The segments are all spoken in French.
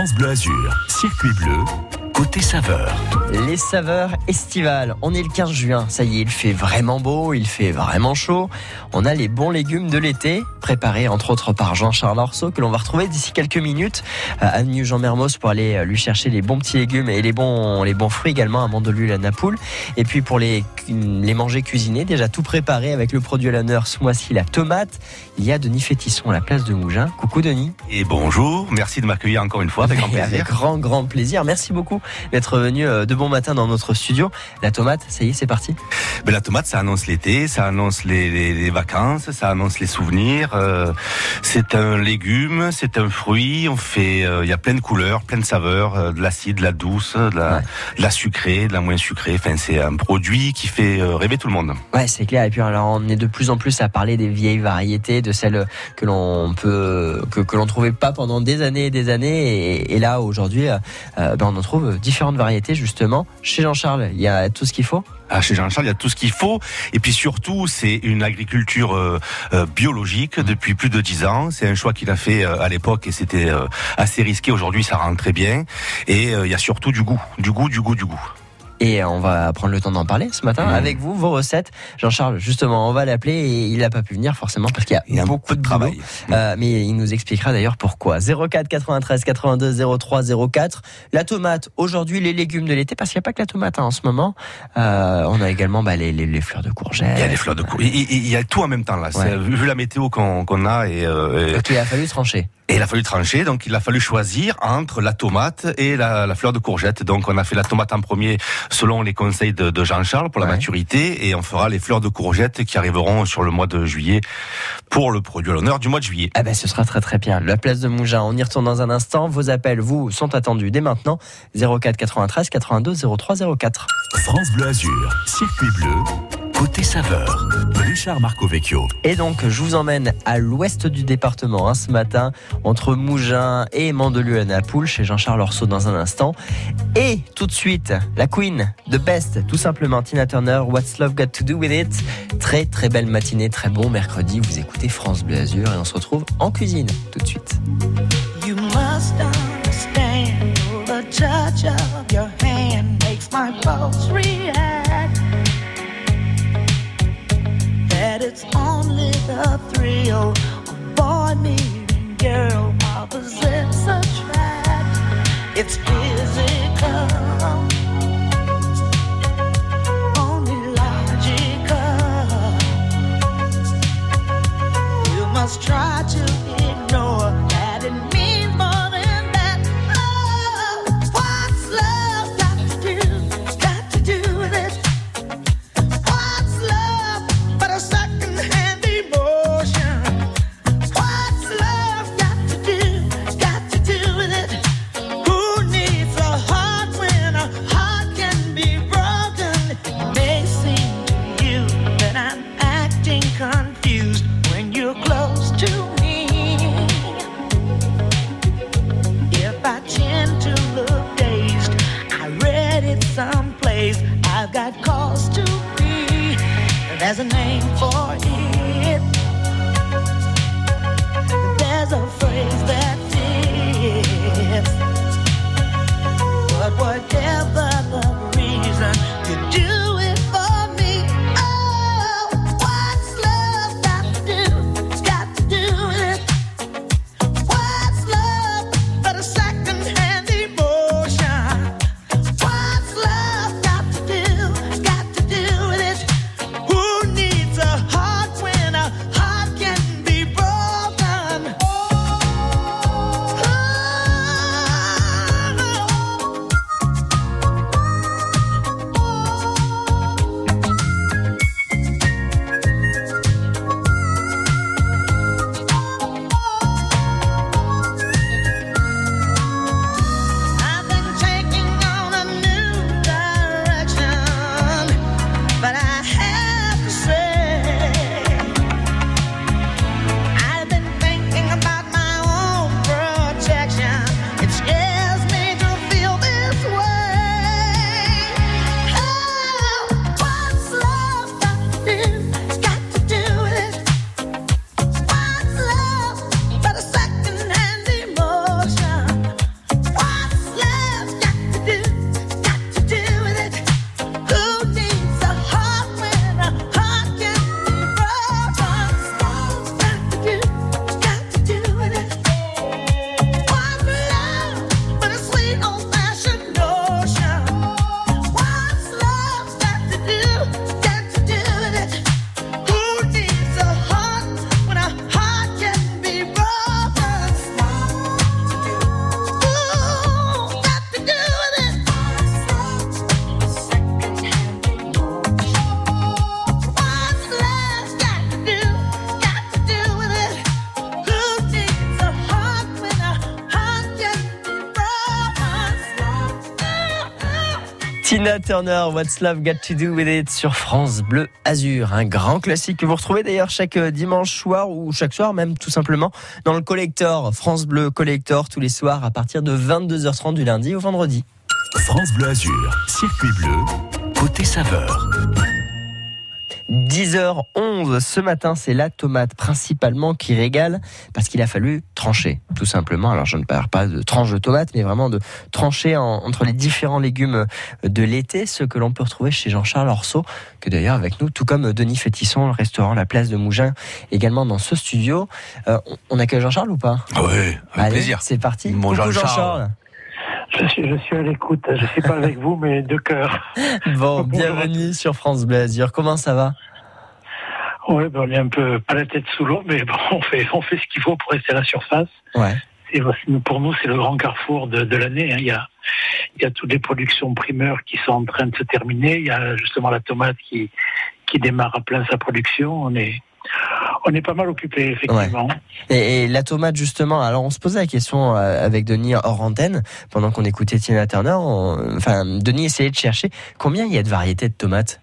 France Bleu Azur, circuit bleu, côté saveur. Les saveurs estivales. On est le 15 juin. Ça y est, il fait vraiment beau, il fait vraiment chaud. On a les bons légumes de l'été, préparés entre autres par Jean-Charles Orso, que l'on va retrouver d'ici quelques minutes à Avenue Jean Mermoz pour aller euh, lui chercher les bons petits légumes et les bons, les bons fruits également à Mandelieu, la Napoule. Et puis pour les, les manger cuisinés, déjà tout préparé avec le produit à l'honneur ce mois-ci, la tomate. Il y a Denis Fétisson à la place de Mougin. Coucou Denis. Et bonjour, merci de m'accueillir encore une fois avec grand plaisir. Avec grand, grand plaisir. Merci beaucoup d'être venu euh, de bon matin dans notre studio. La tomate, ça y est, c'est parti. Mais la tomate, ça annonce l'été, ça annonce les, les, les, vacances, ça annonce les souvenirs. Euh, c'est un légume, c'est un fruit. On fait, euh, il y a plein de couleurs, plein de saveurs, euh, de l'acide, de la douce, de la, ouais. de la, sucrée, de la moins sucrée. Enfin, c'est un produit qui fait rêver tout le monde. Ouais, c'est clair. Et puis alors, on est de plus en plus à parler des vieilles variétés, de celles que l'on peut, que, que l'on trouvait pas pendant des années et des années. Et, et là, aujourd'hui, ben, on en trouve différentes variétés justement. Chez Jean-Charles, il y a tout ce qu'il faut. Ah, chez Jean-Charles, il y a tout ce qu'il faut. Et puis surtout, c'est une agriculture euh, euh, biologique depuis plus de dix ans. C'est un choix qu'il a fait euh, à l'époque et c'était assez risqué. Aujourd'hui, ça rentre très bien. Et il y a surtout du goût, du goût, du goût, du goût. Et on va prendre le temps d'en parler ce matin mmh. avec vous, vos recettes. Jean-Charles, justement, on va l'appeler et il n'a pas pu venir forcément parce qu'il y a, il y a beaucoup de travail. Mmh. Euh, mais il nous expliquera d'ailleurs pourquoi. 04 93 82 03 04. La tomate, aujourd'hui les légumes de l'été, parce qu'il n'y a pas que la tomate hein, en ce moment. Euh, on a également bah, les, les, les, fleurs de courgettes. Il y a les fleurs de courgettes. Il, il, y a tout en même temps là. Ouais. Vu la météo qu'on qu a et, euh, Donc, il a fallu trancher. Et il a fallu trancher, donc il a fallu choisir entre la tomate et la, la, fleur de courgette. Donc on a fait la tomate en premier selon les conseils de, de Jean-Charles pour la ouais. maturité et on fera les fleurs de courgette qui arriveront sur le mois de juillet pour le produit à l'honneur du mois de juillet. Ah ben ce sera très très bien. La place de Mougin, on y retourne dans un instant. Vos appels, vous, sont attendus dès maintenant. 04 93 82 03 04. France Bleu Azur, circuit bleu. Côté saveur, Richard Marco Vecchio. Et donc, je vous emmène à l'ouest du département hein, ce matin, entre Mougins et Mandelieu à Napoule, chez Jean-Charles Orso dans un instant. Et tout de suite, la Queen, The Best, tout simplement, Tina Turner, What's Love Got to Do With It? Très très belle matinée, très bon mercredi. Vous écoutez France Bleu Azur et on se retrouve en cuisine tout de suite. You must understand the touch of your hand makes my pulse react. That it's only the thrill of boy meeting girl opposites attract. It's physical, only logical. You must try to Turner, What's Love Got to Do with It sur France Bleu Azur. Un grand classique que vous retrouvez d'ailleurs chaque euh, dimanche soir ou chaque soir même tout simplement dans le collector. France Bleu Collector tous les soirs à partir de 22h30 du lundi au vendredi. France Bleu Azur, circuit bleu, côté saveur. 10h11 ce matin, c'est la tomate principalement qui régale parce qu'il a fallu trancher, tout simplement. Alors je ne parle pas de tranche de tomate, mais vraiment de trancher en- entre les différents légumes de l'été, ceux que l'on peut retrouver chez Jean-Charles Orceau, que d'ailleurs avec nous, tout comme Denis Fétisson, le restaurant La Place de Mougins, également dans ce studio. Euh, on- accueille Jean-Charles ou pas? Ah ouais, avec Allez, plaisir. C'est parti. Mon Coucou Jean-Charles. Jean-Charles. Je suis, je suis à l'écoute. Je suis pas avec vous, mais de cœur. Bon, bienvenue sur France Bleu Azur. Comment ça va Ouais, ben on est un peu pas la tête sous l'eau, mais bon, on fait, on fait ce qu'il faut pour rester à la surface. Ouais. Et voici, pour nous, c'est le grand carrefour de, de l'année. hein. Il y a, il y a toutes les productions primeurs qui sont en train de se terminer. Il y a justement la tomate qui, qui démarre à plein sa production. On est, on est pas mal occupé, effectivement. Et, la tomate justement, alors on se posait la question euh, avec Denis hors antenne pendant qu'on écoutait Tina Turner. enfin, Denis essayait de chercher combien il y a de variétés de tomates?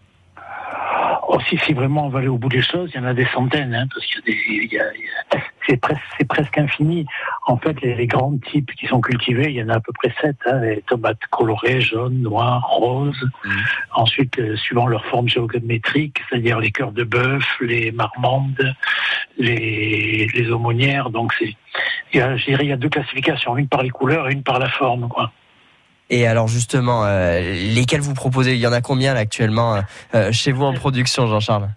Oh, si, si vraiment on va aller au bout des choses, il y en a des centaines, hein, parce qu'il y a des, il y a- il y a- c'est presque, c'est presque infini. En fait, les, les grands types qui sont cultivés, il y en a à peu près sept. Hein, les tomates colorées, jaunes, noires, roses. Mhm. Ensuite, euh, suivant leur forme géométrique, c'est-à-dire les cœurs de bœuf, les marmandes, les, les aumônières. Donc, c'est, il y a, je dirais, il y a deux classifications, une par les couleurs et une par la forme, quoi. Et alors justement, euh, lesquels vous proposez? Il y en a combien là, actuellement euh, euh, chez vous en production, Jean-Charles?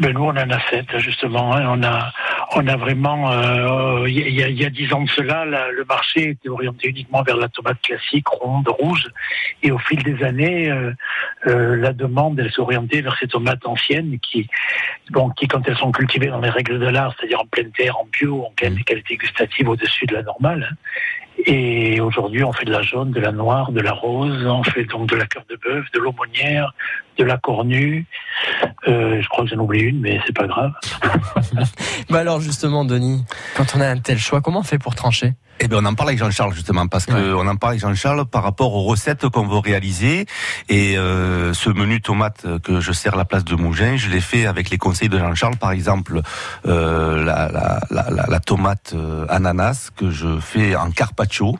Ben nous, on en a sept, justement. hein. On a, on a vraiment, euh, il y, a, il y a dix ans de cela, la- le marché était orienté uniquement vers la tomate classique, ronde, rouge. Et au fil des années, euh, euh, la demande, elle s'est orientée vers ces tomates anciennes qui, bon, qui, quand elles sont cultivées dans les règles de l'art, c'est-à-dire en pleine terre, en bio, ont des qualités gustatives au-dessus de la normale. hein. Et aujourd'hui, on fait de la jaune, de la noire, de la rose, on fait donc de la cœur de bœuf, de l'aumônière, de la cornue. Euh, je crois que j'en oublie une, mais c'est pas grave. Bah alors justement, Denis, quand on a un tel choix, comment on fait pour trancher? Eh bien, on en parle avec Jean-Charles justement parce que Ouais. on en parle avec Jean-Charles par rapport aux recettes qu'on veut réaliser et euh, ce menu tomate que je sers à la place de Mougins, je l'ai fait avec les conseils de Jean-Charles. Par exemple, euh, la, la, la, la- la tomate euh, ananas que je fais en carpaccio.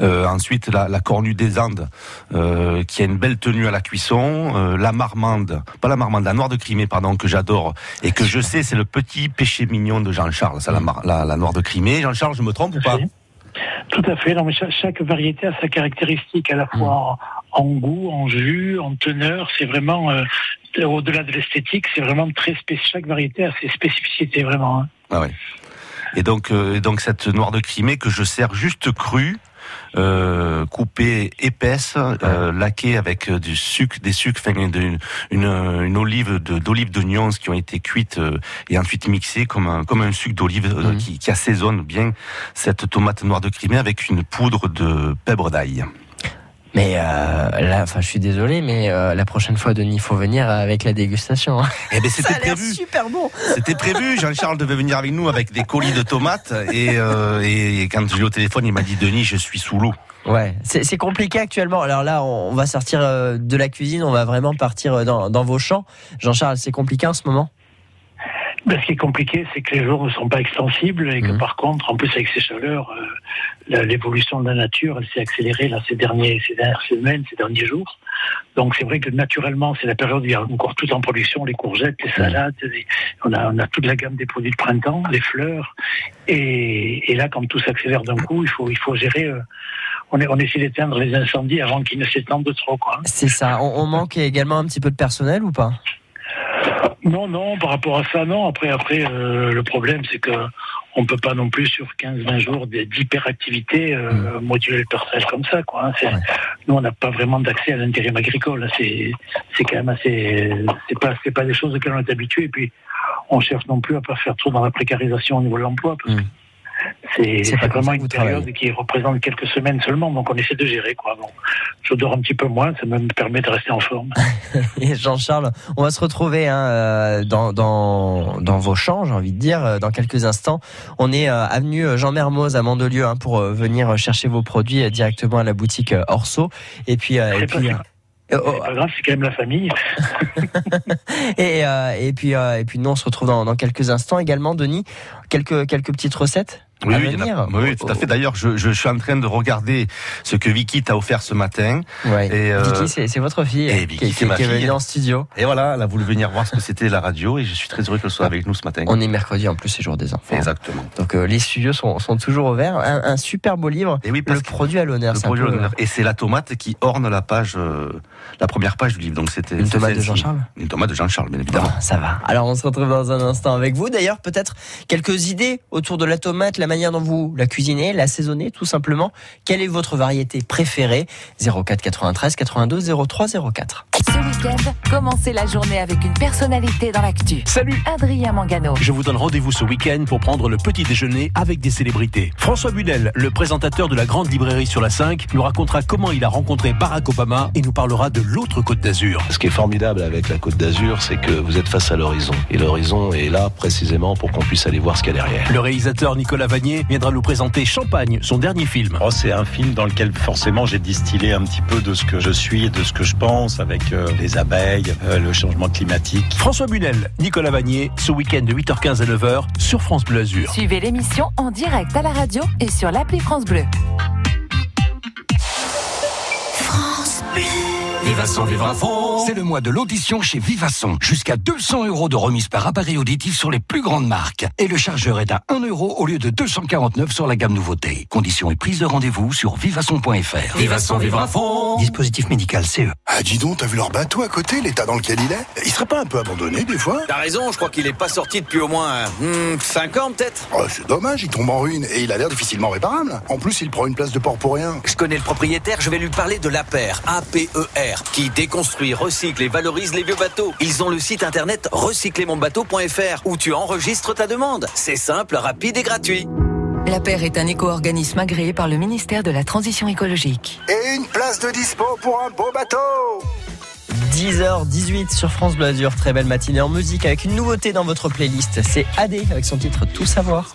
Euh, ensuite, la, la cornue des Andes, euh, qui a une belle tenue à la cuisson. Euh, la marmande, pas la marmande, la noire de Crimée, pardon, que j'adore et que je sais, c'est le petit péché mignon de Jean-Charles, ça, la, la, la noire de Crimée. Jean-Charles, je me trompe ou pas? Tout à fait. Non, mais chaque, chaque variété a sa caractéristique, à la fois en, en goût, en jus, en teneur. C'est vraiment, au-delà de l'esthétique, c'est vraiment très spécifique. Chaque variété a ses spécificités, vraiment. hein. Ah ouais. Et donc, euh, donc cette noire de Crimée que je sers juste crue, euh, coupée épaisse, euh, laquée avec euh, du sucre, des sucres, enfin, une, une, une olive de, d'olives de qui ont été cuites euh, et ensuite mixées comme un, comme un sucre d'olive euh, Mhm. qui, qui assaisonne bien cette tomate noire de Crimée avec une poudre de pèbre d'ail. Mais euh, là, enfin, je suis désolé, mais euh, la prochaine fois, Denis, il faut venir avec la dégustation. hein. Eh ben c'était prévu. super bon. C'était prévu. Jean-Charles devait venir avec nous avec des colis de tomates et, euh, et quand je l'ai au téléphone, il m'a dit Denis, je suis sous l'eau. Ouais, c'est compliqué actuellement. Alors là, on, on va sortir euh, de la cuisine, on va vraiment partir euh, dans, dans vos champs. Jean-Charles, c'est compliqué en ce moment? Ben, ce qui est compliqué, c'est que les jours ne sont pas extensibles et que Mhm. par contre, en plus avec ces chaleurs, euh, l'évolution de la nature, elle s'est accélérée là ces derniers, ces dernières semaines, ces derniers jours. Donc c'est vrai que naturellement, c'est la période où il y a encore tout en production, les courgettes, les salades, les- on, a, on a toute la gamme des produits de printemps, les fleurs. Et, et là, quand tout s'accélère d'un coup, il faut, il faut gérer. euh, on, est, on essaie d'éteindre les incendies avant qu'ils ne s'étendent de trop. C'est ça. On, on manque également un petit peu de personnel ou pas? Non, non, par rapport à ça, non. Après, après, euh, le problème, c'est que on peut pas non plus sur 15-20 jours d'hyperactivité euh, moduler le personnel comme ça, quoi. hein. Ouais. Nous, on n'a pas vraiment d'accès à l'intérim agricole. C'est, c'est quand même assez, c'est pas, pas des choses auxquelles on est habitué. Et puis, on cherche non plus à pas faire trop dans la précarisation au niveau de l'emploi. Parce Mm. que C'est vraiment une période travaillez. qui représente quelques semaines seulement, donc on essaie de gérer. Quoi. Bon, je dors un petit peu moins, ça me permet de rester en forme. Et Jean-Charles, on va se retrouver hein, euh, dans, dans, dans vos champs, j'ai envie de dire, euh, dans quelques instants. On est euh, avenue Jean Mermoz à Mandelieu hein, pour euh, venir chercher vos produits euh, directement à la boutique Orso. Et puis, et C'est puis, oh, C'est pas grave, c'est quand même la famille. et, euh, et puis, euh, et puis nous, on se retrouve dans, dans quelques instants également, Denis. Quelques, quelques petites recettes? Oui, à oui, a- oui, tout à fait. D'ailleurs, je, je suis en train de regarder ce que Vicky t'a offert ce matin. Ouais. Et, euh, Vicky, c'est votre fille et euh, Vicky, qui, c'est qui- ma qui est venue en studio. Et voilà, elle a voulu venir voir ce que c'était la radio et je suis très heureux qu'elle soit avec nous ce matin. On est mercredi en plus, c'est jour des enfants. Exactement. Donc euh, les studios sont, sont toujours ouverts. Un, un super beau livre. Et oui, parce Le produit à l'honneur. le produit à l'honneur. Et c'est la tomate qui orne la page, euh, la première page du livre. Donc c'était Une tomate de. Jean-Charles Une tomate de Jean-Charles, bien évidemment. Bon, ça va. Alors on se retrouve dans un instant avec vous. D'ailleurs, peut-être quelques idées autour de la tomate, la manière dont vous la cuisinez, l'assaisonnez, tout simplement. Quelle est votre variété préférée? 04 93 92 03 04. Ce week-end, commencez la journée avec une personnalité dans l'actu. Salut Adrien Mangano. je vous donne rendez-vous ce week-end pour prendre le petit déjeuner avec des célébrités. François Bunel, le présentateur de la grande librairie sur la 5, nous racontera comment il a rencontré Barack Obama et nous parlera de l'autre côte d'Azur. Ce qui est formidable avec la Côte d'Azur, c'est que vous êtes face à l'horizon. Et l'horizon est là précisément pour qu'on puisse aller voir ce qu'il y a derrière. Le réalisateur Nicolas Vanier viendra nous présenter Champagne, son dernier film. Oh, c'est un film dans lequel forcément j'ai distillé un petit peu de ce que je suis et de ce que je pense avec euh, les abeilles, euh, le changement climatique. François Bunel, Nicolas Vanier, ce week-end de 8h15 à 9h sur France Bleu Azur. Suivez l'émission en direct à la radio et sur l'appli France Bleu. Vivasson Vivre à fond C'est le mois de l'audition chez Vivasson. Jusqu'à 200 euros de remise par appareil auditif sur les plus grandes marques. Et le chargeur est à 1 euro au lieu de 249 sur la gamme nouveauté. Conditions et prise de rendez-vous sur vivasson.fr. Vivasson Vivre à fond Dispositif médical CE. Ah, dis donc, t'as vu leur bateau à côté, l'état dans lequel il est? Il serait pas un peu abandonné des fois? T'as raison, je crois qu'il est pas sorti depuis au moins 5 ans peut-être. Oh, c'est dommage, il tombe en ruine et il a l'air difficilement réparable. En plus, il prend une place de port pour rien. Je connais le propriétaire, je vais lui parler de l'APER, A-P-E-R, qui déconstruit, recycle et valorise les vieux bateaux. Ils ont le site internet recyclermonbateau.fr où tu enregistres ta demande. C'est simple, rapide et gratuit. La Paire est un éco-organisme agréé par le ministère de la Transition écologique. Et une place de dispo pour un beau bateau 10h18 sur France Bleu Azur. Très belle matinée en musique avec une nouveauté dans votre playlist. C'est AD avec son titre Tout savoir.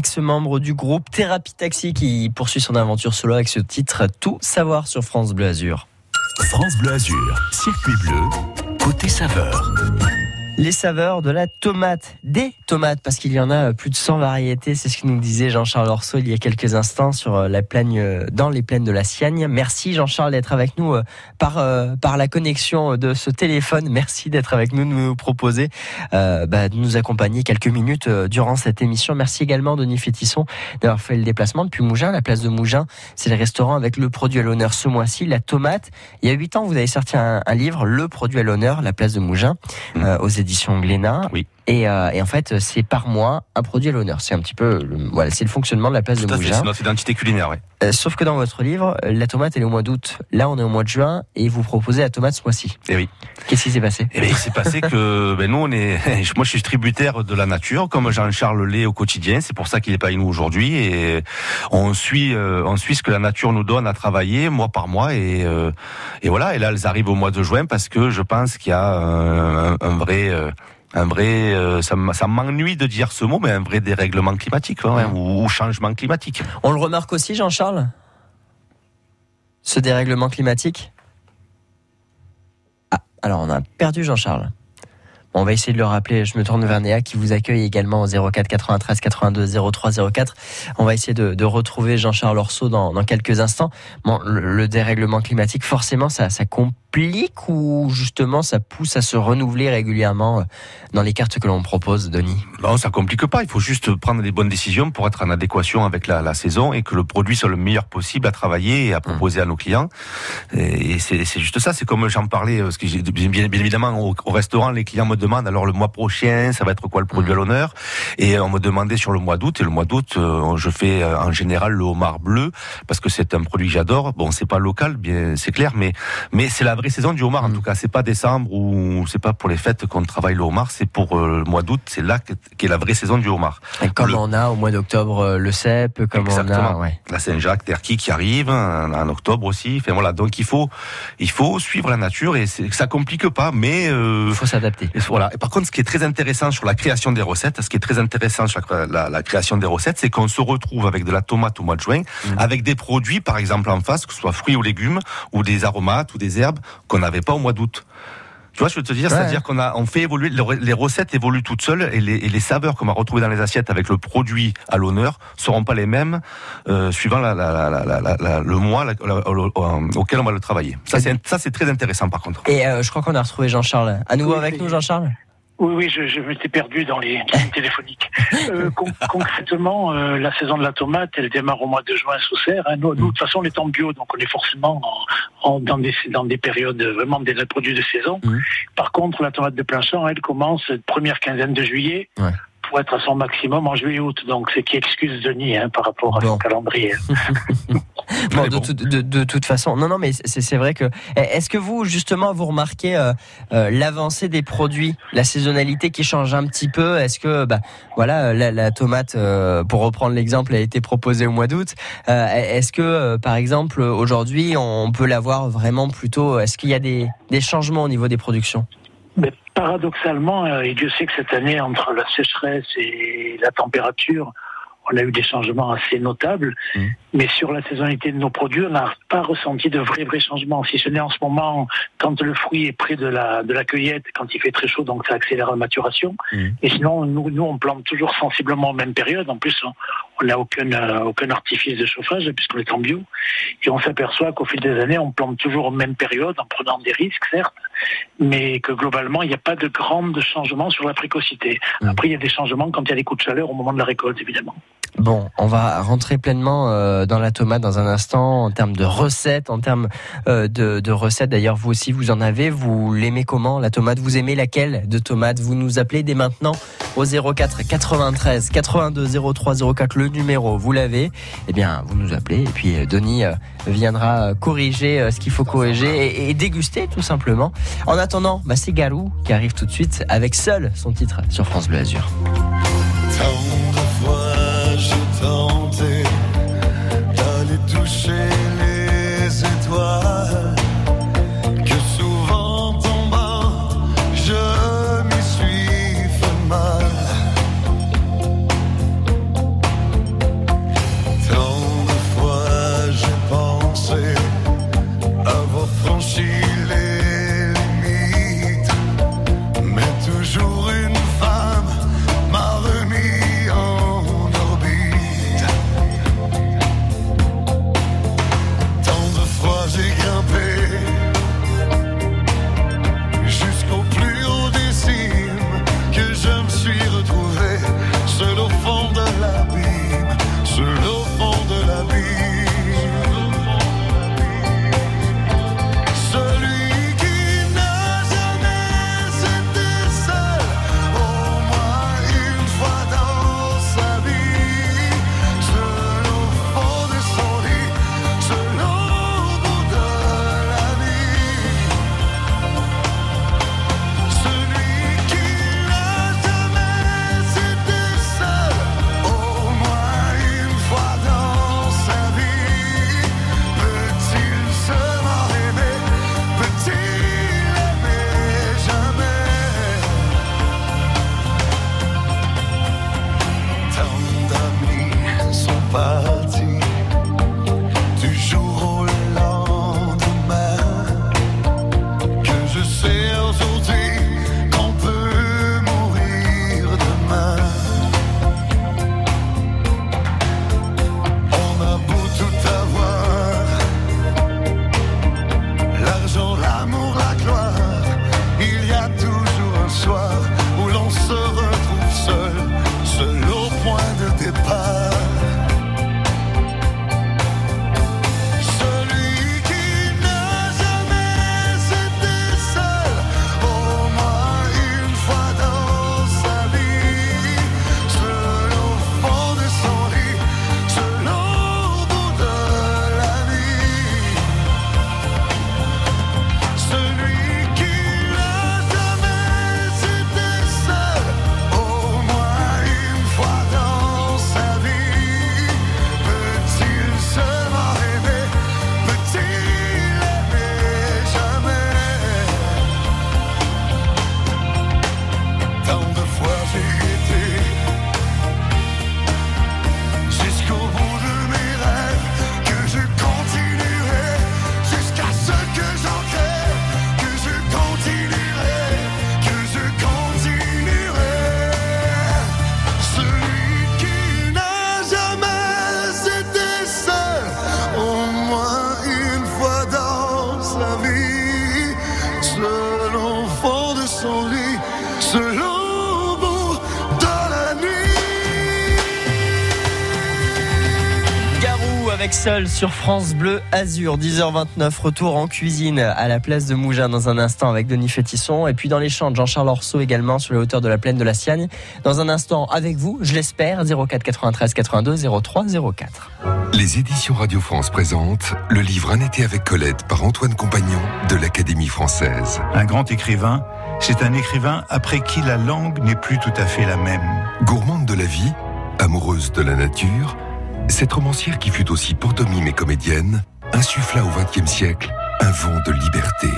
ex-membre du groupe Thérapie Taxi qui poursuit son aventure solo avec ce titre Tout savoir sur France Bleu Azur. France Bleu Azur, circuit bleu, côté saveur. Les saveurs de la tomate, des tomates, parce qu'il y en a plus de 100 variétés, c'est ce que nous disait Jean-Charles Orso il y a quelques instants sur euh, la plaine, euh, dans les plaines de la Siagne. Merci Jean-Charles d'être avec nous euh, par, euh, par la connexion de ce téléphone. Merci d'être avec nous, de nous proposer, euh, bah, de nous accompagner quelques minutes euh, durant cette émission. Merci également Denis Fétisson d'avoir fait le déplacement depuis Mougins, la place de Mougins. C'est le restaurant avec le produit à l'honneur ce mois-ci, la tomate. Il y a huit ans, vous avez sorti un, un livre, Le produit à l'honneur, la place de Mougins, euh, aux éditions Glénat. Oui. Et, euh, et en fait, c'est par mois un produit à l'honneur. C'est un petit peu, le, voilà, c'est le fonctionnement de la place Tout de Mougins. c'est notre identité culinaire, ouais. Euh, sauf que dans votre livre, euh, la tomate elle est au mois d'août. Là, on est au mois de juin et vous proposez la tomate ce mois-ci. Et oui. Qu'est-ce qui s'est passé? Eh bien, il s'est passé que ben, nous, on est, moi, je suis tributaire de la nature, comme Jean-Charles l'est au quotidien. C'est pour ça qu'il n'est pas avec nous aujourd'hui. Et on suit, euh, on suit ce que la nature nous donne à travailler mois par mois. Et, euh, et voilà. Et là, elles arrivent au mois de juin parce que je pense qu'il y a un, un vrai. Un vrai, euh, ça, m'ennuie de dire ce mot, mais un vrai dérèglement climatique ou, ou changement climatique. On le remarque aussi, Jean-Charles? Ce dérèglement climatique? Ah, alors on a perdu Jean-Charles. Bon, on va essayer de le rappeler. Je me tourne vers Néa qui vous accueille également au 04 93 82 03 04. On va essayer de, de retrouver Jean-Charles Orso dans, dans quelques instants. Bon, le, le dérèglement climatique, forcément, ça, ça complique ou justement ça pousse à se renouveler régulièrement euh, dans les cartes que l'on propose, Denis? Non, ça complique pas. Il faut juste prendre les bonnes décisions pour être en adéquation avec la, la saison et que le produit soit le meilleur possible à travailler et à proposer à nos clients. Et c'est c'est juste ça. C'est comme j'en parlais, parce que j'ai- bien, bien évidemment au, au restaurant, les clients me demandent alors le mois prochain, ça va être quoi le produit à l'honneur? Et on me demandait sur le mois d'août. Et le mois d'août, euh, je fais euh, en général le homard bleu parce que c'est un produit que j'adore. Bon, c'est pas local, bien c'est clair, mais mais c'est la vraie saison du homard. En tout cas, c'est pas décembre ou c'est pas pour les fêtes qu'on travaille le homard. C'est pour euh, le mois d'août. C'est là que- qu'est la vraie saison du homard. Et Comme Le- on a au mois d'octobre euh, le cèpe, comme on a... Ouais. La Saint-Jacques, Terki qui arrive en, en octobre aussi. Enfin voilà, donc il faut il faut suivre la nature et ça complique pas, mais euh, il faut s'adapter. Voilà. Et par contre, ce qui est très intéressant sur la création des recettes, ce qui est très intéressant sur la, la- la création des recettes, c'est qu'on se retrouve avec de la tomate au mois de juin, avec des produits, par exemple en face, que ce soit fruits ou légumes, ou des aromates ou des herbes qu'on n'avait pas au mois d'août. Tu vois, je veux te dire, Ouais. c'est-à-dire qu'on a, on fait évoluer, les re- les recettes évoluent toutes seules et les, et les saveurs qu'on va retrouver dans les assiettes avec le produit à l'honneur seront pas les mêmes euh, suivant la, la, la, la- la- la- le mois la- la- au- auquel on va le travailler. Ça, c'est, ça, c'est très intéressant par contre. Et euh, je crois qu'on a retrouvé Jean-Charles. À nouveau Oui, avec oui. nous, Jean-Charles? Oui, oui, je, je m'étais perdu dans les lignes téléphoniques. Euh, con- concrètement, euh, la saison de la tomate, elle démarre au mois de juin sous serre. hein. Nous, nous, de toute façon, on est en bio, donc on est forcément en, en- dans, des, dans des périodes vraiment des produits de saison. Par contre, la tomate de plein champ, elle commence première quinzaine de juillet. Ouais. Pour être à son maximum en juillet-août, donc c'est qui excuse Denis hein, par rapport à son calendrier. Bon, de, tout- de- de toute façon, non, non, mais c'est c'est vrai que. eh, Est-ce que vous, justement, vous remarquez euh, euh, l'avancée des produits, la saisonnalité qui change un petit peu? Est-ce que, bah, voilà, la, la tomate, euh, pour reprendre l'exemple, a été proposée au mois d'août. Euh, Est-ce que, euh, par exemple, aujourd'hui, on peut l'avoir vraiment plutôt Est-ce qu'il y a des, des changements au niveau des productions? Paradoxalement, euh, et Dieu sait que cette année, entre la sécheresse et la température, on a eu des changements assez notables. Mais sur la saisonnalité de nos produits, on n'a pas ressenti de vrais, vrais changements. Si ce n'est en ce moment, quand le fruit est près de la, de la cueillette, quand il fait très chaud, donc ça accélère la maturation. Et sinon, nous, nous, on plante toujours sensiblement aux mêmes périodes. En plus, on- n'a aucun, euh, aucun artifice de chauffage puisqu'on est en bio. Et on s'aperçoit qu'au fil des années, on plante toujours aux mêmes périodes en prenant des risques, certes, mais que globalement, il n'y a pas de grands changements sur la précocité. Après, il y a des changements quand il y a des coups de chaleur au moment de la récolte, évidemment. Bon, on va rentrer pleinement euh, dans la tomate dans un instant en termes de recettes, en termes euh, de, recettes. D'ailleurs, vous aussi, vous en avez. Vous l'aimez comment la tomate? Vous aimez laquelle de tomate Vous nous appelez dès maintenant au 04 93 82 03 04 le numéro. Vous l'avez. Eh bien, vous nous appelez et puis euh, Denis euh, viendra euh, corriger euh, ce qu'il faut corriger et, déguster tout simplement. En attendant, bah, c'est Garou qui arrive tout de suite avec seul son titre sur France Bleu Azur. Seul sur France Bleu Azur, 10h29, retour en cuisine à la place de Mougin dans un instant avec Denis Fétisson et puis dans les champs de Jean-Charles Orceau également sur les hauteurs de la plaine de la Siagne. Dans un instant avec vous, je l'espère, 04 93 82 03 04. Les éditions Radio France présentent le livre Un été avec Colette par Antoine Compagnon de l'Académie française. Un grand écrivain, c'est un écrivain après qui la langue n'est plus tout à fait la même. Gourmande de la vie, amoureuse de la nature, cette romancière qui fut aussi pantomime et comédienne insuffla au XXe siècle un vent de liberté.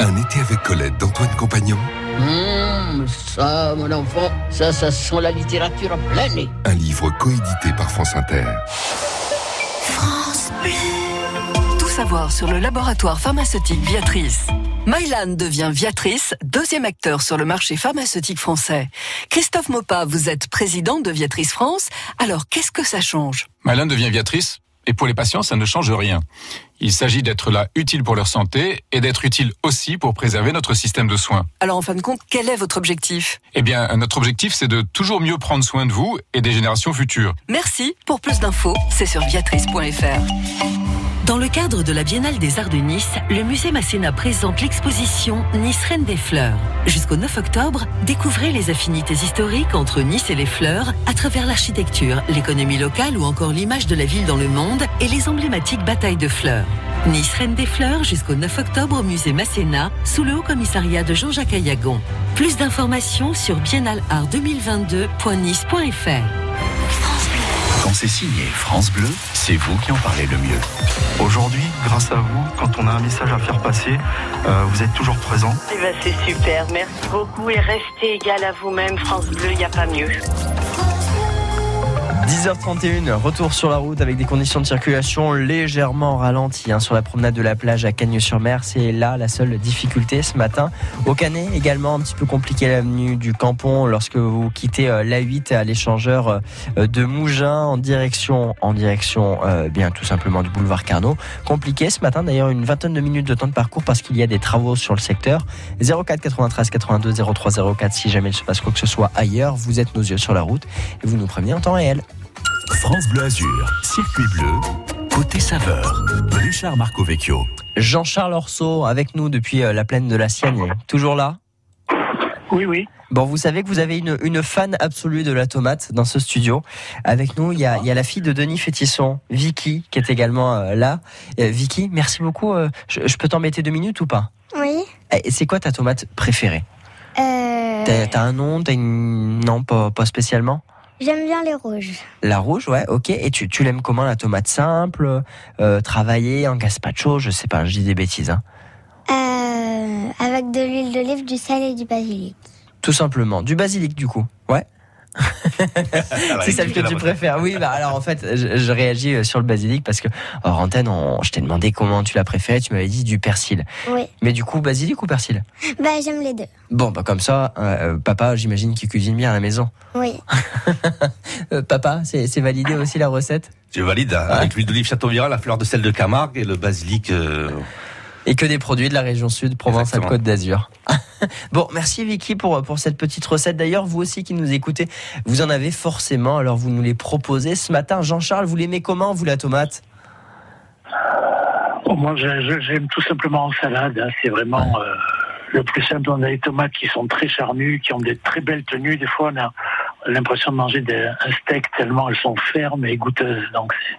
Un été avec Colette d'Antoine Compagnon, Hum, ça, mon enfant, ça, ça sent la littérature en plein nez. un livre coédité par France Inter. Tout savoir sur le laboratoire pharmaceutique Viatrice. Mylan devient Viatrice, deuxième acteur sur le marché pharmaceutique français. Christophe Mopa, vous êtes président de Viatrice France. Alors, qu'est-ce que ça change? Mylan devient Viatrice, et pour les patients, ça ne change rien. Il s'agit d'être là utile pour leur santé et d'être utile aussi pour préserver notre système de soins. Alors, en fin de compte, quel est votre objectif? Eh bien, notre objectif, c'est de toujours mieux prendre soin de vous et des générations futures. Merci. Pour plus d'infos, c'est sur viatrice.fr. Dans le cadre de la Biennale des Arts de Nice, le musée Masséna présente l'exposition Nice Reine des Fleurs. Jusqu'au 9 octobre, découvrez les affinités historiques entre Nice et les fleurs à travers l'architecture, l'économie locale ou encore l'image de la ville dans le monde et les emblématiques batailles de fleurs. Nice Reine des Fleurs jusqu'au 9 octobre au musée Masséna, sous le haut commissariat de Jean-Jacques Ayagon. Plus d'informations sur biennaleart2022.nice.fr. Quand c'est signé France Bleu, c'est vous qui en parlez le mieux. Aujourd'hui, grâce à vous, quand on a un message à faire passer, euh, vous êtes toujours présent. Eh ben, c'est super, merci beaucoup et restez égal à vous-même, France Bleu, il n'y a pas mieux. 10h31, retour sur la route avec des conditions de circulation légèrement ralenties hein, sur la promenade de la plage à Cagnes-sur-Mer. C'est là la seule difficulté ce matin. Au Canet, également un petit peu compliqué l'avenue du Campon lorsque vous quittez euh, l'A8 à l'échangeur euh, de Mougins en direction, en direction euh, bien tout simplement du boulevard Carnot. Compliqué ce matin, d'ailleurs une vingtaine de minutes de temps de parcours parce qu'il y a des travaux sur le secteur. 04 93 82 03 04 si jamais il se passe quoi que ce soit ailleurs, vous êtes nos yeux sur la route et vous nous prévenez en temps réel. France Bleu Azur, circuit bleu, côté saveur. Richard Marco Vecchio. Jean-Charles Orso avec nous depuis euh, la plaine de la Sienne. Toujours là? Oui, oui. Bon, vous savez que vous avez une, une fan absolue de la tomate dans ce studio. Avec nous, il y a, il y a la fille de Denis Fétisson, Vicky, qui est également euh, là. Euh, Vicky, merci beaucoup. Euh, je, je peux t'embêter deux minutes ou pas? Oui. Eh, C'est quoi ta tomate préférée? Euh, T'as t'as un nom? T'as une... Non, pas, pas spécialement? J'aime bien les rouges. La rouge, ouais, ok. Et tu, tu l'aimes comment, la tomate simple euh, Travaillée en gazpacho Je sais pas, je dis des bêtises. Hein. Euh, avec de l'huile d'olive, du sel et du basilic. Tout simplement. Du basilic, du coup. C'est celle que tu préfères. Oui, bah alors en fait, je, je réagis euh, sur le basilic parce que hors antenne, on- je t'ai demandé comment tu l'as préféré. Tu m'avais dit du persil. Oui. Mais du coup, basilic ou persil? Bah, j'aime les deux. Bon, bah comme ça, euh, papa, j'imagine qu'il cuisine bien à la maison. Oui. Euh, papa, c'est c'est validé aussi la recette? Je valide, hein, avec l'huile d'olive Châteauviral, la fleur de sel de Camargue et le basilic. euh, Et que des produits de la région sud. Provence-Alpes-Côte d'Azur. bon, merci Vicky pour, pour cette petite recette. D'ailleurs, vous aussi qui nous écoutez, vous en avez forcément, alors vous nous les proposez ce matin. Jean-Charles, vous l'aimez comment, vous, la tomate? Moi, j'aime tout simplement en salade. hein. C'est vraiment euh, le plus simple. On a des tomates qui sont très charnues, qui ont des très belles tenues. Des fois, on a l'impression de manger des- un steak tellement elles sont fermes et goûteuses. Donc, c'est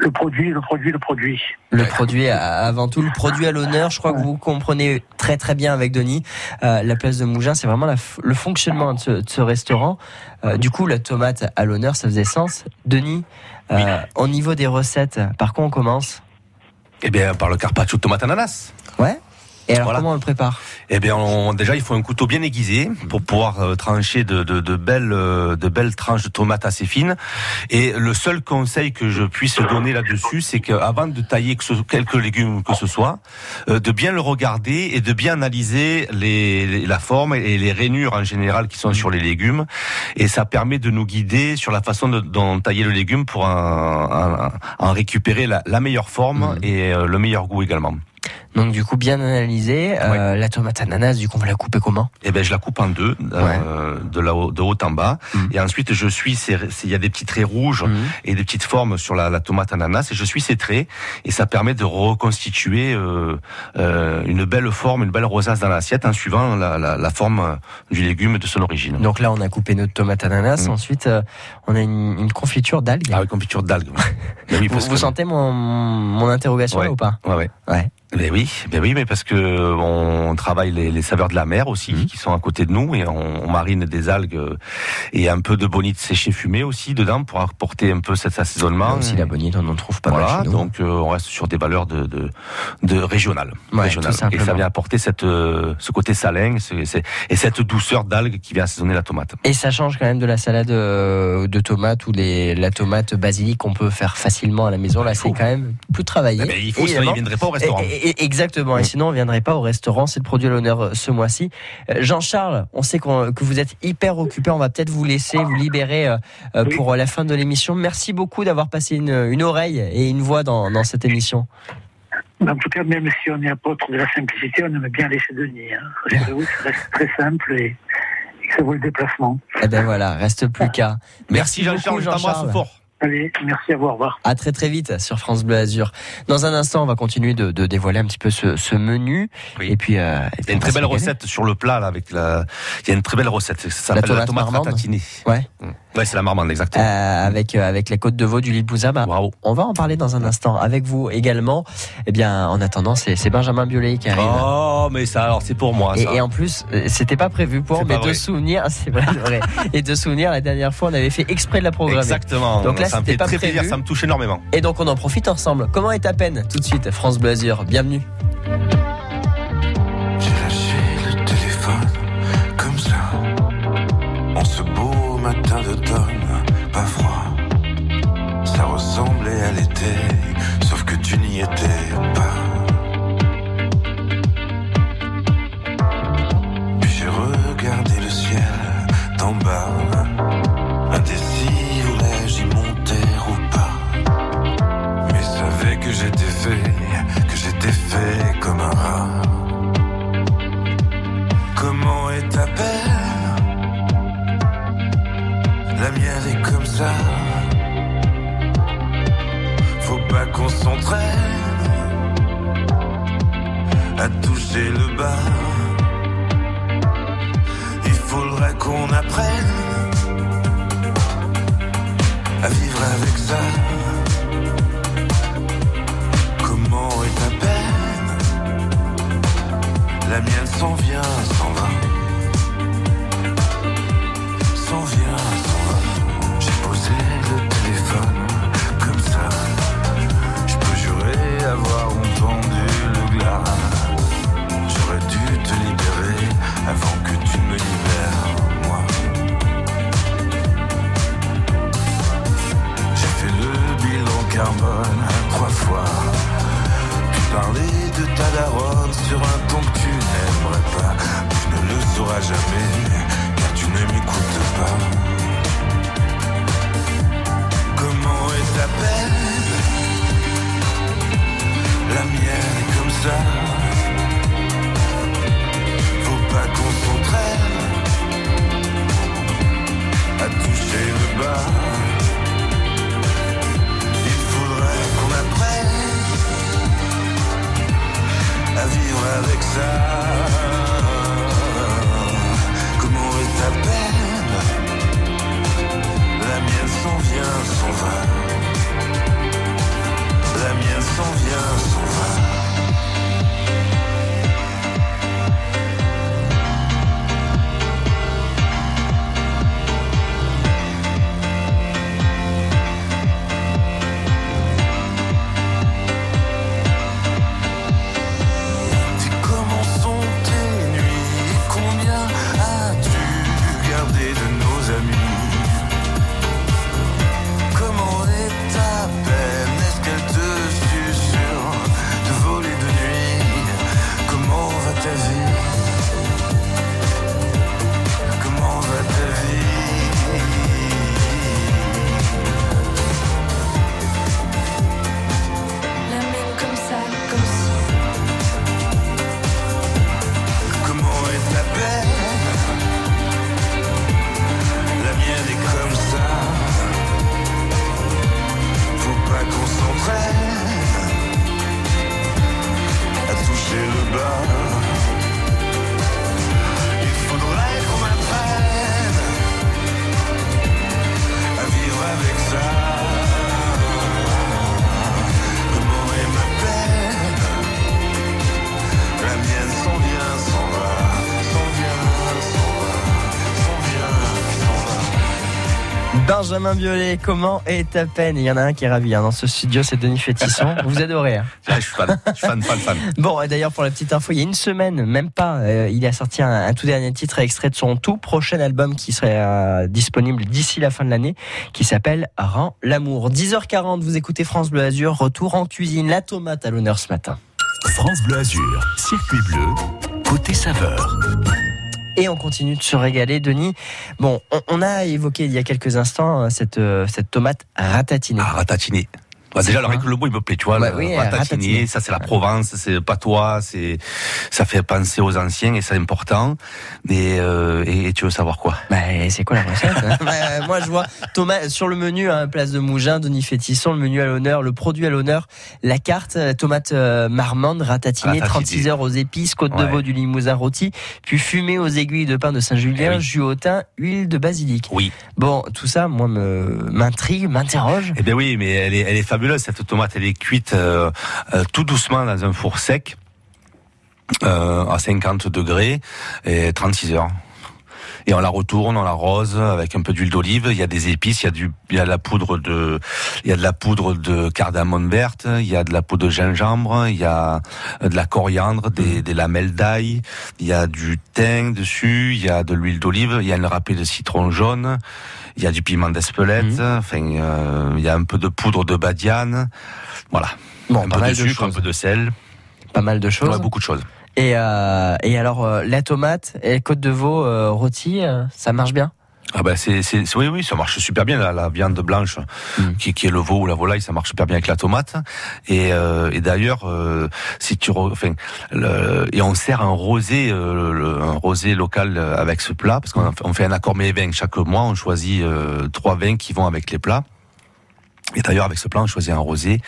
le produit, le produit, le produit. Le produit, avant tout, le produit à l'honneur. Je crois que vous comprenez très très bien avec Denis. Euh, la place de Mougins, c'est vraiment la le fonctionnement de ce, de ce restaurant. Euh, du coup, la tomate à l'honneur, ça faisait sens. Denis, euh, au niveau des recettes, par quoi on commence? Eh bien, par le carpaccio de tomate ananas. Ouais. Et alors, comment on le prépare Eh bien, on- déjà, il faut un couteau bien aiguisé pour pouvoir euh, trancher de, de, de belles, euh, de belles tranches de tomates assez fines. Et le seul conseil que je puisse donner là-dessus, c'est qu'avant de tailler que ce- quelques légumes que ce soit, euh, de bien le regarder et de bien analyser les, les- la forme et les rainures en général qui sont sur les légumes. Et ça permet de nous guider sur la façon de- dont tailler le légume pour en, en- en récupérer la, la meilleure forme et euh, le meilleur goût également. Donc du coup bien analysé. Euh, La tomate ananas, du coup on va la couper comment? Eh ben, je la coupe en deux, euh, de, la haut, de haut en bas. Mm. Et ensuite, je suis il y a des petits traits rouges et des petites formes sur la, la tomate ananas. Et je suis ces traits. Et ça permet de reconstituer euh, euh, une belle forme, une belle rosace dans l'assiette en suivant la, la, la forme euh, du légume de son origine. Donc là on a coupé notre tomate ananas. Mm. Ensuite euh, on a une, une confiture d'algues. Ah oui, confiture d'algues. Ben oui, vous vous sentez mon, mon interrogation Ouais. là, ou pas? Ouais, ouais. Ben oui, ben oui, mais parce que on travaille les, les saveurs de la mer aussi, Mhm. qui sont à côté de nous, et on, on marine des algues euh, et un peu de bonite séchée fumée aussi dedans pour apporter un peu cet assaisonnement. Aussi la bonite, on en trouve pas mal voilà, chez nous. donc euh, on reste sur des valeurs de de, de régionales, Ouais, régionales. et ça vient apporter cette euh, ce côté salin, ce- et cette douceur d'algues qui vient assaisonner la tomate. Et ça change quand même de la salade euh, de tomates ou les, la tomate basilic qu'on peut faire facilement à la maison. Là, c'est quand même plus travaillé. Eh ben, il faut, sinon il viendrait pas au restaurant. Et- et- exactement. Et sinon, on viendrait pas au restaurant. C'est le produit à l'honneur euh, ce mois-ci. Euh, Jean-Charles, on sait que vous êtes hyper occupé. On va peut-être vous laisser, vous libérer euh, pour la fin de l'émission. Merci beaucoup d'avoir passé une, une oreille et une voix dans, dans cette émission. En tout cas, même si on est apôtre de la simplicité, on aime bien les chez Denis. Hein. Ça reste très simple et, et ça vaut le déplacement. Eh ben voilà, reste plus qu'à. Merci, Jean-Charles, Jean-Charles. Allez, merci à vous, au revoir. À très très vite sur France Bleu Azur. Dans un instant, on va continuer de, de dévoiler un petit peu ce, ce menu. Et puis, euh, et puis Il y a une très belle recette sur le plat là avec la. Il y a une très belle recette. Ça s'appelle la tomate tomate, ratatinée. Ouais. Ouais, c'est la marmande exactement. Euh, avec euh, avec les côtes de veau du lit de Bouzaba. On va en parler dans un instant avec vous également. Eh bien, en attendant, c'est c'est Benjamin Biolay qui arrive. Oh, mais ça alors c'est pour moi. Et, ça. et en plus, euh, c'était pas prévu pour, C'est mais de vrai. souvenirs, c'est vrai. Et de souvenirs, la dernière fois, on avait fait exprès de la programmer. Exactement. Donc là, ça me fait pas très prévu. plaisir, ça me touche énormément. Et donc, on en profite ensemble. Comment est ta peine Tout de suite, France Bleu Azur? Bienvenue. Bas. Il faudrait qu'on apprenne Benjamin Biolay, comment est ta peine? Il y en a un qui est ravi hein, dans ce studio, c'est Denis Fétisson. Vous adorez. hein. Je suis fan, je suis fan, fan, fan. Bon, et d'ailleurs, pour la petite info, il y a une semaine, même pas, euh, il a sorti un, un tout dernier titre extrait de son tout prochain album qui serait euh, disponible d'ici la fin de l'année, qui s'appelle Rends l'amour. 10h40, vous écoutez France Bleu Azur, retour en cuisine, la tomate à l'honneur ce matin. France Bleu Azur, circuit bleu, côté saveur. Et on continue de se régaler, Denis. Bon, on, a évoqué il y a quelques instants euh, cette, euh, cette tomate ratatinée. Ah, ratatiner. Bah, déjà, alors, avec le mot, il me plaît, tu vois. Bah le oui, ratatiner, ratatiner. ça, c'est la Provence, c'est le patois, c'est, ça fait penser aux anciens et c'est important. Et, euh, et tu veux savoir quoi? Bah, c'est quoi la recette hein? Bah, Moi, je vois Thomas sur le menu, hein, place de Mougin, Denis Fétisson, le menu à l'honneur, le produit à l'honneur, la carte euh, tomate euh, marmande ratatinée, Ratatiner. 36 heures aux épices, côte de veau du Limousin rôti, puis fumée aux aiguilles de pain de Saint-Julien, Eh oui. jus au thym, huile de basilic. Oui. Bon, tout ça, moi, me m'intrigue, m'interroge. Eh bien oui, mais elle est, elle est fabuleuse cette tomate. Elle est cuite euh, euh, tout doucement dans un four sec euh, à 50 degrés et 36 heures. Et on la retourne, on l'arrose avec un peu d'huile d'olive. Il y a des épices, il y a du, il y a de la poudre de, il y a de la poudre de cardamome verte, il y a de la poudre de gingembre, il y a de la coriandre, des, des lamelles d'ail, il y a du thym dessus, il y a de l'huile d'olive, il y a une râpée de citron jaune, il y a du piment d'Espelette, enfin, euh, il y a un peu de poudre de badiane, voilà. Bon, un pas peu mal de de sucre, un peu de sel, Pas mal de choses. Ouais, beaucoup de choses. Et, euh, et alors, euh, la tomate et côte de veau euh, rôtie, euh, ça marche bien? Ah ben c'est c'est oui oui ça marche super bien la, la viande blanche qui, qui est le veau ou la volaille ça marche super bien avec la tomate. Et euh, et d'ailleurs euh, si tu re- enfin le- et on sert un rosé euh, le- un rosé local euh, avec ce plat parce qu'on on fait un accord mes vins chaque mois on choisit euh, trois vins qui vont avec les plats. Et d'ailleurs avec ce plat on choisit un rosé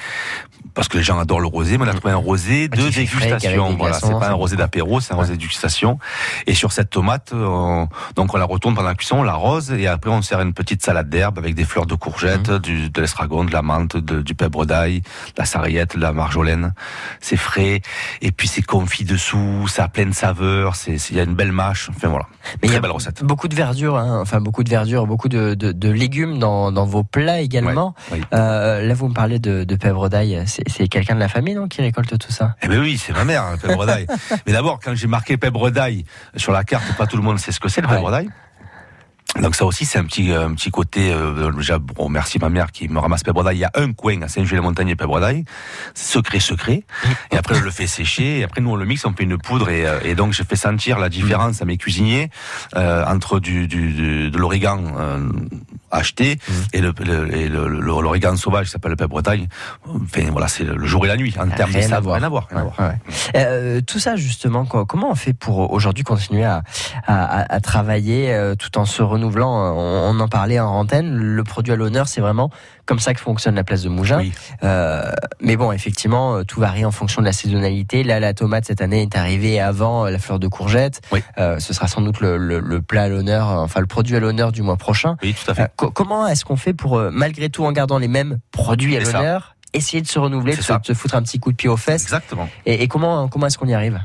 parce que les gens adorent le rosé, mais on a trouvé un rosé de dégustation. Voilà, c'est pas un rosé d'apéro, c'est un rosé de dégustation. Et sur cette tomate, on- donc on la retourne pendant la cuisson, on l'arrose et après on sert une petite salade d'herbe avec des fleurs de courgette, Mmh. du, de l'estragon, de la menthe, de- du pèbre d'ail, de la sarriette, de la marjolaine. C'est frais et puis c'est confit dessous, ça a plein de saveurs, c'est c'est- il y a une belle mâche. Enfin voilà, Mais il y très a belle recette. Beaucoup de verdure, hein, enfin beaucoup de verdure, beaucoup de, de, de légumes dans, dans vos plats également. Ouais, oui. Euh, là, vous me parlez de, de pèbre d'ail. C'est quelqu'un de la famille non, qui récolte tout ça? Eh ben oui, c'est ma mère, le pèbre d'ail. Mais d'abord, quand j'ai marqué pèbre d'ail sur la carte, pas tout le monde sait ce que c'est le pèbre d'ail. Donc ça aussi, c'est un petit, un petit côté. Euh, déjà, bon, merci ma mère qui me ramasse pèbre d'ail. Il y a un coin à Saint-Julien-Montagne pèbre d'ail, secret, secret. Et après, je le fais sécher. Et après, nous, on le mixe, on fait une poudre. Et, euh, et donc, je fais sentir la différence à mes cuisiniers euh, entre du, du, du- de l'origan euh, acheté et le, le- et le- le- l'origan sauvage qui s'appelle le pèbre d'ail. Enfin, voilà, c'est le jour et la nuit en termes de Rien à saveur. voir. Rien à voir. rien à voir. Ouais. Euh, tout ça justement, co- comment on fait pour aujourd'hui continuer à, à, à- à travailler euh, tout en se renouvelant? On, on en parlait en antenne. Le produit à l'honneur, c'est vraiment comme ça que fonctionne la place de Mougins. Euh, mais bon, effectivement, euh, tout varie en fonction de la saisonnalité. Là, la tomate cette année est arrivée avant euh, la fleur de courgette. Euh, ce sera sans doute le, le- le plat à l'honneur, euh, enfin le produit à l'honneur du mois prochain. Oui, tout à fait. Euh, co- comment est-ce qu'on fait pour, malgré tout, en gardant les mêmes produits à l'honneur, essayer de se renouveler, se, de se foutre un petit coup de pied aux fesses? Exactement. Et, et comment, comment est-ce qu'on y arrive?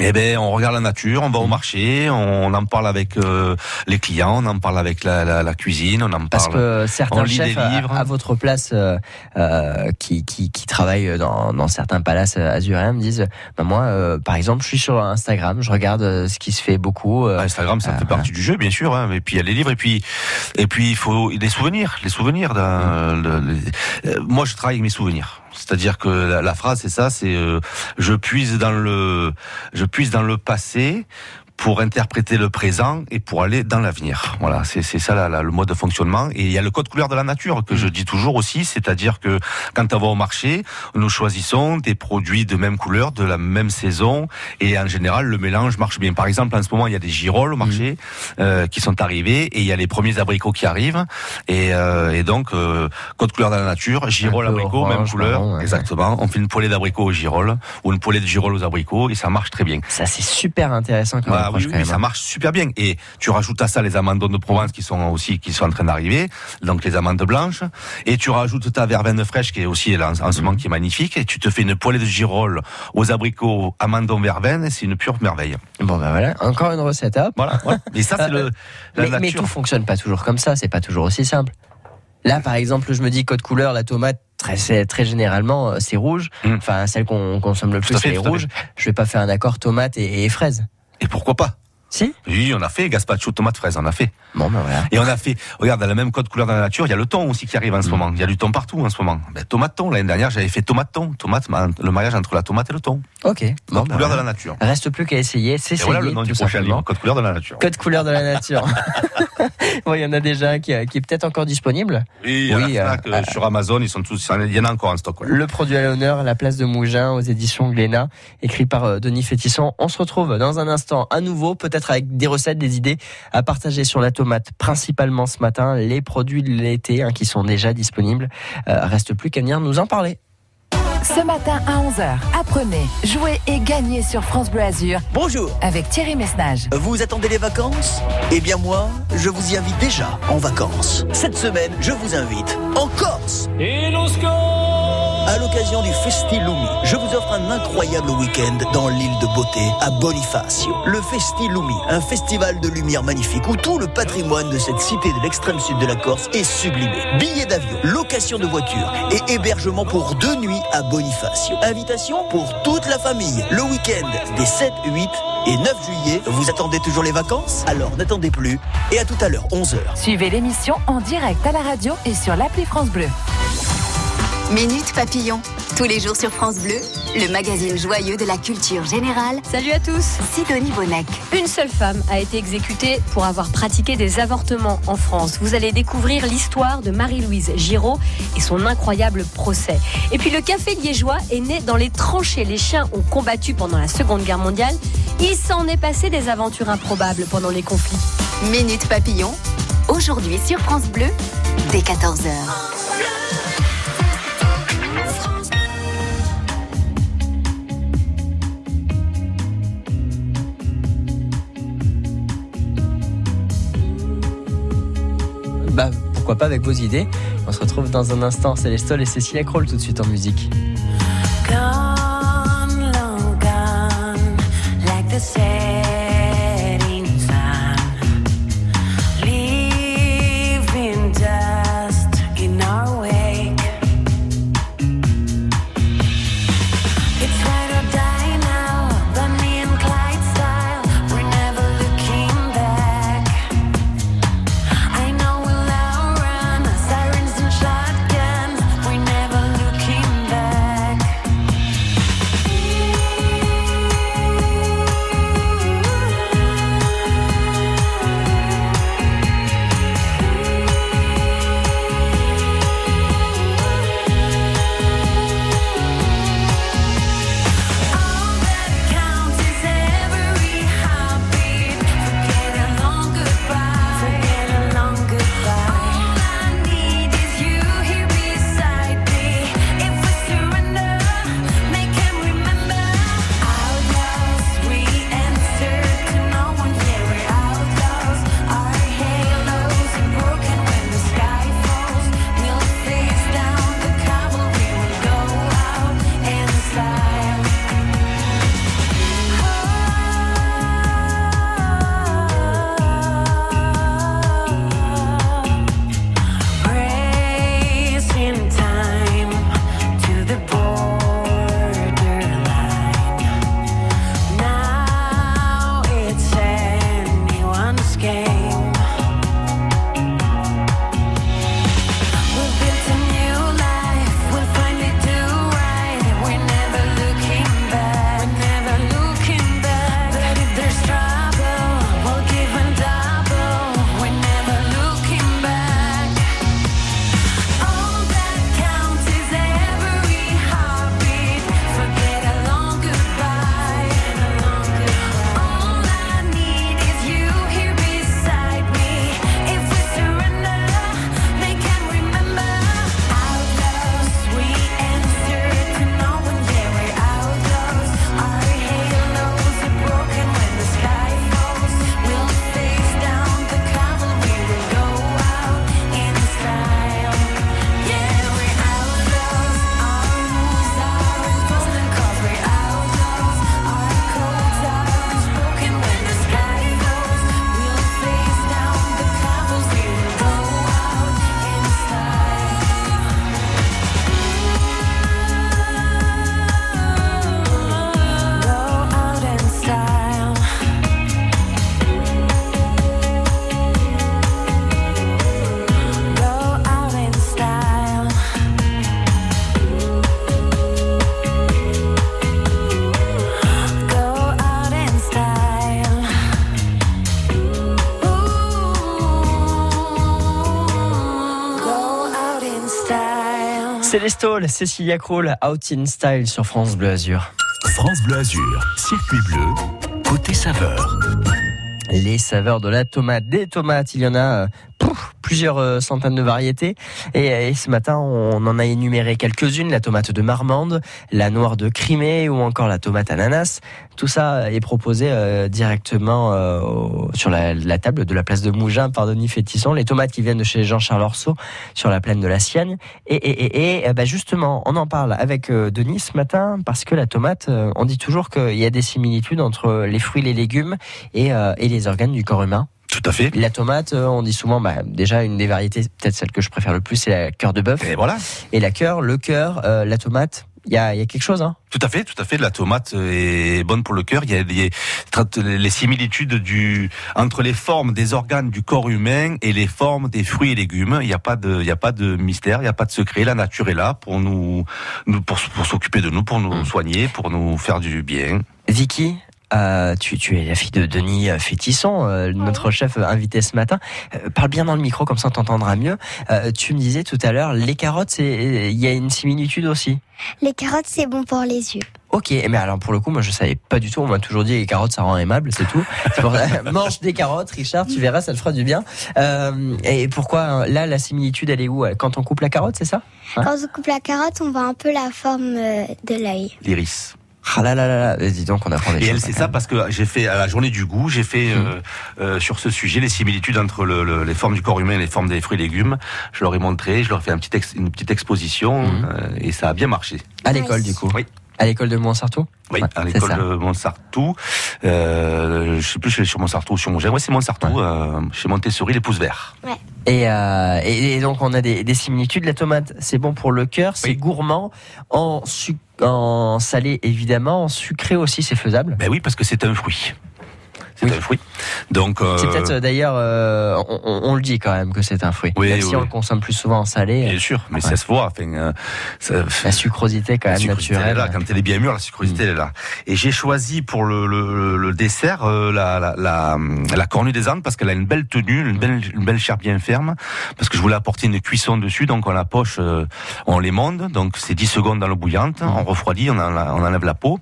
Eh ben, on regarde la nature, on va au marché, on en parle avec euh, les clients, on en parle avec la, la, la cuisine, on en Parce parle. que on certains chefs à, livres. à votre place euh, euh, qui, qui, qui travaillent dans, dans certains palaces azuréens me disent bah moi euh, par exemple je suis sur Instagram je regarde euh, ce qui se fait beaucoup euh, Instagram, ça fait partie du jeu, bien sûr. Hein, et puis il y a les livres, et puis et puis il faut des souvenirs, les souvenirs. Mm. le- le- euh, moi, je travaille avec mes souvenirs. C'est-à-dire que la, phrase, c'est ça, c'est euh, je puise dans le je puise dans le passé pour interpréter le présent et pour aller dans l'avenir. Voilà, c'est ça la- la- le mode de fonctionnement. Et il y a le code couleur de la nature que je dis toujours aussi, c'est-à-dire que quand on va au marché, nous choisissons des produits de même couleur, de la même saison, et en général le mélange marche bien. Par exemple, en ce moment, il y a des girolles au marché euh, qui sont arrivés, et il y a les premiers abricots qui arrivent, et, euh, et donc euh, code couleur de la nature, girolles, abricots, même couleur, ouais. exactement. On fait une poêlée d'abricots aux girolles ou une poêlée de girolles aux abricots, et ça marche très bien. ça c'est super intéressant comme, Voilà, Ah oui, ça hein. marche super bien. Et tu rajoutes à ça les amandes de Provence qui sont aussi qui sont en train d'arriver, donc les amandes blanches. Et tu rajoutes ta verveine fraîche qui est aussi là, en, ce moment qui est magnifique. Et tu te fais une poêlée de girolles aux abricots, amandons, verveine. C'est une pure merveille. Bon ben voilà, encore une recette. Hop. Voilà. voilà. Et ça c'est le la mais, tout fonctionne pas toujours comme ça, c'est pas toujours aussi simple. Là, par exemple, je me dis code couleur, la tomate, très, très généralement, euh, c'est rouge. Enfin, celle qu'on consomme le Mm. Plus, c'est rouge. Je vais pas faire un accord tomate et, et fraise. Et pourquoi pas? Si Oui, on a fait gazpacho tomate fraise, on a fait. Bon ben voilà. Et on a fait, regarde, dans le même code couleur dans la nature, il y a le thon aussi qui arrive en ce Mm. moment. Il y a du thon partout en ce moment. Ben, tomate thon, l'année dernière, j'avais fait tomate thon. Tomate, ma- le mariage entre la tomate et le thon. Ok. Bon, Code ben couleur voilà. de la nature. Reste plus qu'à essayer, c'est essayer voilà le nom du prochain simplement. livre, code couleur de la nature. Code couleur de la nature. bon, il y en a déjà un qui, qui est peut-être encore disponible. Oui, Oui, la Fnac, euh, euh, sur Amazon, ils sont tous, il y en a encore en stock. ouais. Le produit à l'honneur, la place de Mougin aux éditions Glénat, écrit par euh, Denis Fétisson. On se retrouve dans un instant à nouveau, peut-être avec des recettes, des idées à partager sur la tomate, principalement ce matin, les produits de l'été hein, qui sont déjà disponibles. Euh, reste plus qu'à venir nous en parler. Ce matin à 11h, apprenez, jouez et gagnez sur France Bleu Azur. Bonjour. Avec Thierry Messnage. Vous attendez les vacances? Eh bien moi, je vous y invite déjà en vacances. Cette semaine, je vous invite en Corse. Et À l'occasion du Festi Lumi, je vous offre un incroyable week-end dans l'île de beauté à Bonifacio. Le Festi Lumi, un festival de lumière magnifique où tout le patrimoine de cette cité de l'extrême sud de la Corse est sublimé. Billets d'avion, location de voiture et hébergement pour deux nuits à Bonifacio. Invitation pour toute la famille. Le week-end des 7, 8 et 9 juillet. Vous attendez toujours les vacances? Alors n'attendez plus et à tout à l'heure, 11h. Suivez l'émission en direct à la radio et sur l'appli France Bleu. Minute Papillon. Tous les jours sur France Bleu, le magazine joyeux de la culture générale. Salut à tous Sidonie Bonnec. Une seule femme a été exécutée pour avoir pratiqué des avortements en France. Vous allez découvrir l'histoire de Marie-Louise Giraud et son incroyable procès. Et puis le café liégeois est né dans les tranchées. Les chiens ont combattu pendant la Seconde Guerre mondiale. Il s'en est passé des aventures improbables pendant les conflits. Minute Papillon. Aujourd'hui sur France Bleu, dès 14h. Pas avec vos idées. On se retrouve dans un instant. Célestol et Cécilia Kroll tout de suite en musique. Cécilia Kroll, Out in Style sur France Bleu Azur. France Bleu Azur, circuit bleu, côté saveur. Les saveurs de la tomate, des tomates, il y en a euh, plusieurs euh, centaines de variétés. Et, ce matin, on en a énuméré quelques-unes la tomate de Marmande, la noire de Crimée ou encore la tomate ananas. Tout ça est proposé euh, directement euh, sur la, table de la place de Mougins par Denis Fétisson. Les tomates qui viennent de chez Jean-Charles Orceau sur la plaine de la Sienne. Et, et, et, bah, justement, on en parle avec Denis ce matin parce que la tomate, on dit toujours qu'il y a des similitudes entre les fruits, les légumes et, et les organes du corps humain. Tout à fait. La tomate, euh, on dit souvent, bah, déjà une des variétés, peut-être celle que je préfère le plus, c'est la cœur de bœuf. Et voilà. Et la cœur, le cœur, euh, la tomate, il y y a quelque chose, hein Tout à fait, tout à fait. La tomate est bonne pour le cœur. Il y a des, traite les similitudes du entre les formes des organes du corps humain et les formes des fruits et légumes. Il n'y a pas de, il y a pas de mystère, il n'y a pas de secret. La nature est là pour nous, nous pour, pour s'occuper de nous, pour nous soigner, pour nous faire du bien. Vicky, euh, tu, tu es la fille de Denis euh, Fétisson, euh, notre chef euh, invité ce matin. Euh, parle bien dans le micro, comme ça on t'entendra mieux. Euh, tu me disais tout à l'heure, les carottes, c'est- il y a une similitude aussi. Les carottes, c'est bon pour les yeux. Ok, mais alors pour le coup, moi je savais pas du tout. On m'a toujours dit les carottes ça rend aimable, c'est tout. C'est pour ça- Mange des carottes, Richard, tu verras, ça te fera du bien. Euh, et pourquoi euh, là la similitude elle est où Quand on coupe la carotte, c'est ça? Hein? Quand on coupe la carotte, on voit un peu la forme euh, de l'œil. L'iris. Ah là là là là, dis donc on apprend des Et choses. elle, c'est ça parce que j'ai fait à la journée du goût, j'ai fait euh, euh, sur ce sujet les similitudes entre le, le- les formes du corps humain et les formes des fruits et légumes. Je leur ai montré, je leur ai fait un petit ex- une petite exposition euh, et ça a bien marché. À l'école du coup Oui. À l'école de Montsartou Oui, à l'école de Montsartou. Euh, je sais plus si c'est sur Montsartou ou sur Montgin. Ouais, c'est Montsartou, euh, chez Montessori, les pouces verts. Et, euh, et, et donc on a des, des similitudes. La tomate, c'est bon pour le cœur, c'est gourmand, en, en salé évidemment, en sucré aussi, c'est faisable. Ben oui, parce que c'est un fruit. C'est un fruit. Donc, euh, C'est peut-être euh, d'ailleurs, euh, on, on- le dit quand même que c'est un fruit. Oui, même si on le consomme plus souvent en salé. Bien sûr, mais ça se voit. Enfin, euh, ça- La sucrosité quand La même sucrosité, elle est naturelle. là. Quand elle est bien mûre, la sucrosité elle est là. Et j'ai choisi pour le, le, le dessert euh, la, la, la, la cornue des Andes parce qu'elle a une belle tenue, une belle, une belle chair bien ferme. Parce que je voulais apporter une cuisson dessus, donc on la poche, euh, on l'émonde, donc c'est 10 secondes dans l'eau bouillante, on refroidit, on, en- on enlève la peau.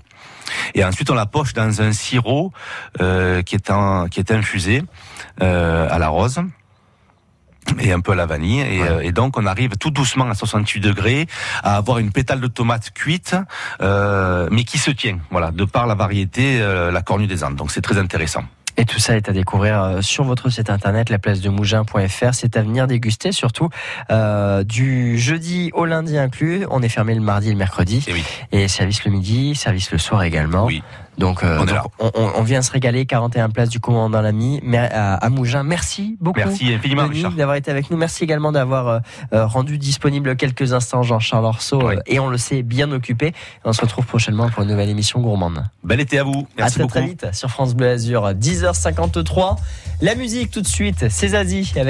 Et ensuite, on la poche dans un sirop euh, qui est en, qui est infusé euh, à la rose et un peu à la vanille. Et, euh, et donc, on arrive tout doucement à 68 degrés à avoir une pétale de tomate cuite, euh, mais qui se tient, voilà, de par la variété, euh, la cornue des Andes. Donc, c'est très intéressant. Et tout ça est à découvrir euh, sur votre site internet, laplacedemougin.fr. C'est à venir déguster, surtout euh, du jeudi au lundi inclus. On est fermé le mardi et le mercredi. Et, service le midi, service le soir également. Donc, euh, On est donc, là. on, on- on vient se régaler. 41 places du commandant l'ami mais à, à Mougins. Merci beaucoup. Merci infiniment, d'avoir été avec nous. Merci également d'avoir euh, euh, rendu disponible quelques instants Jean-Charles euh, et on le sait, bien occupé. On se retrouve prochainement pour une nouvelle émission gourmande. Bel été à vous. à Merci très, beaucoup. très vite sur France Bleu Azur, 10h53. La musique tout de suite, c'est Zazie avec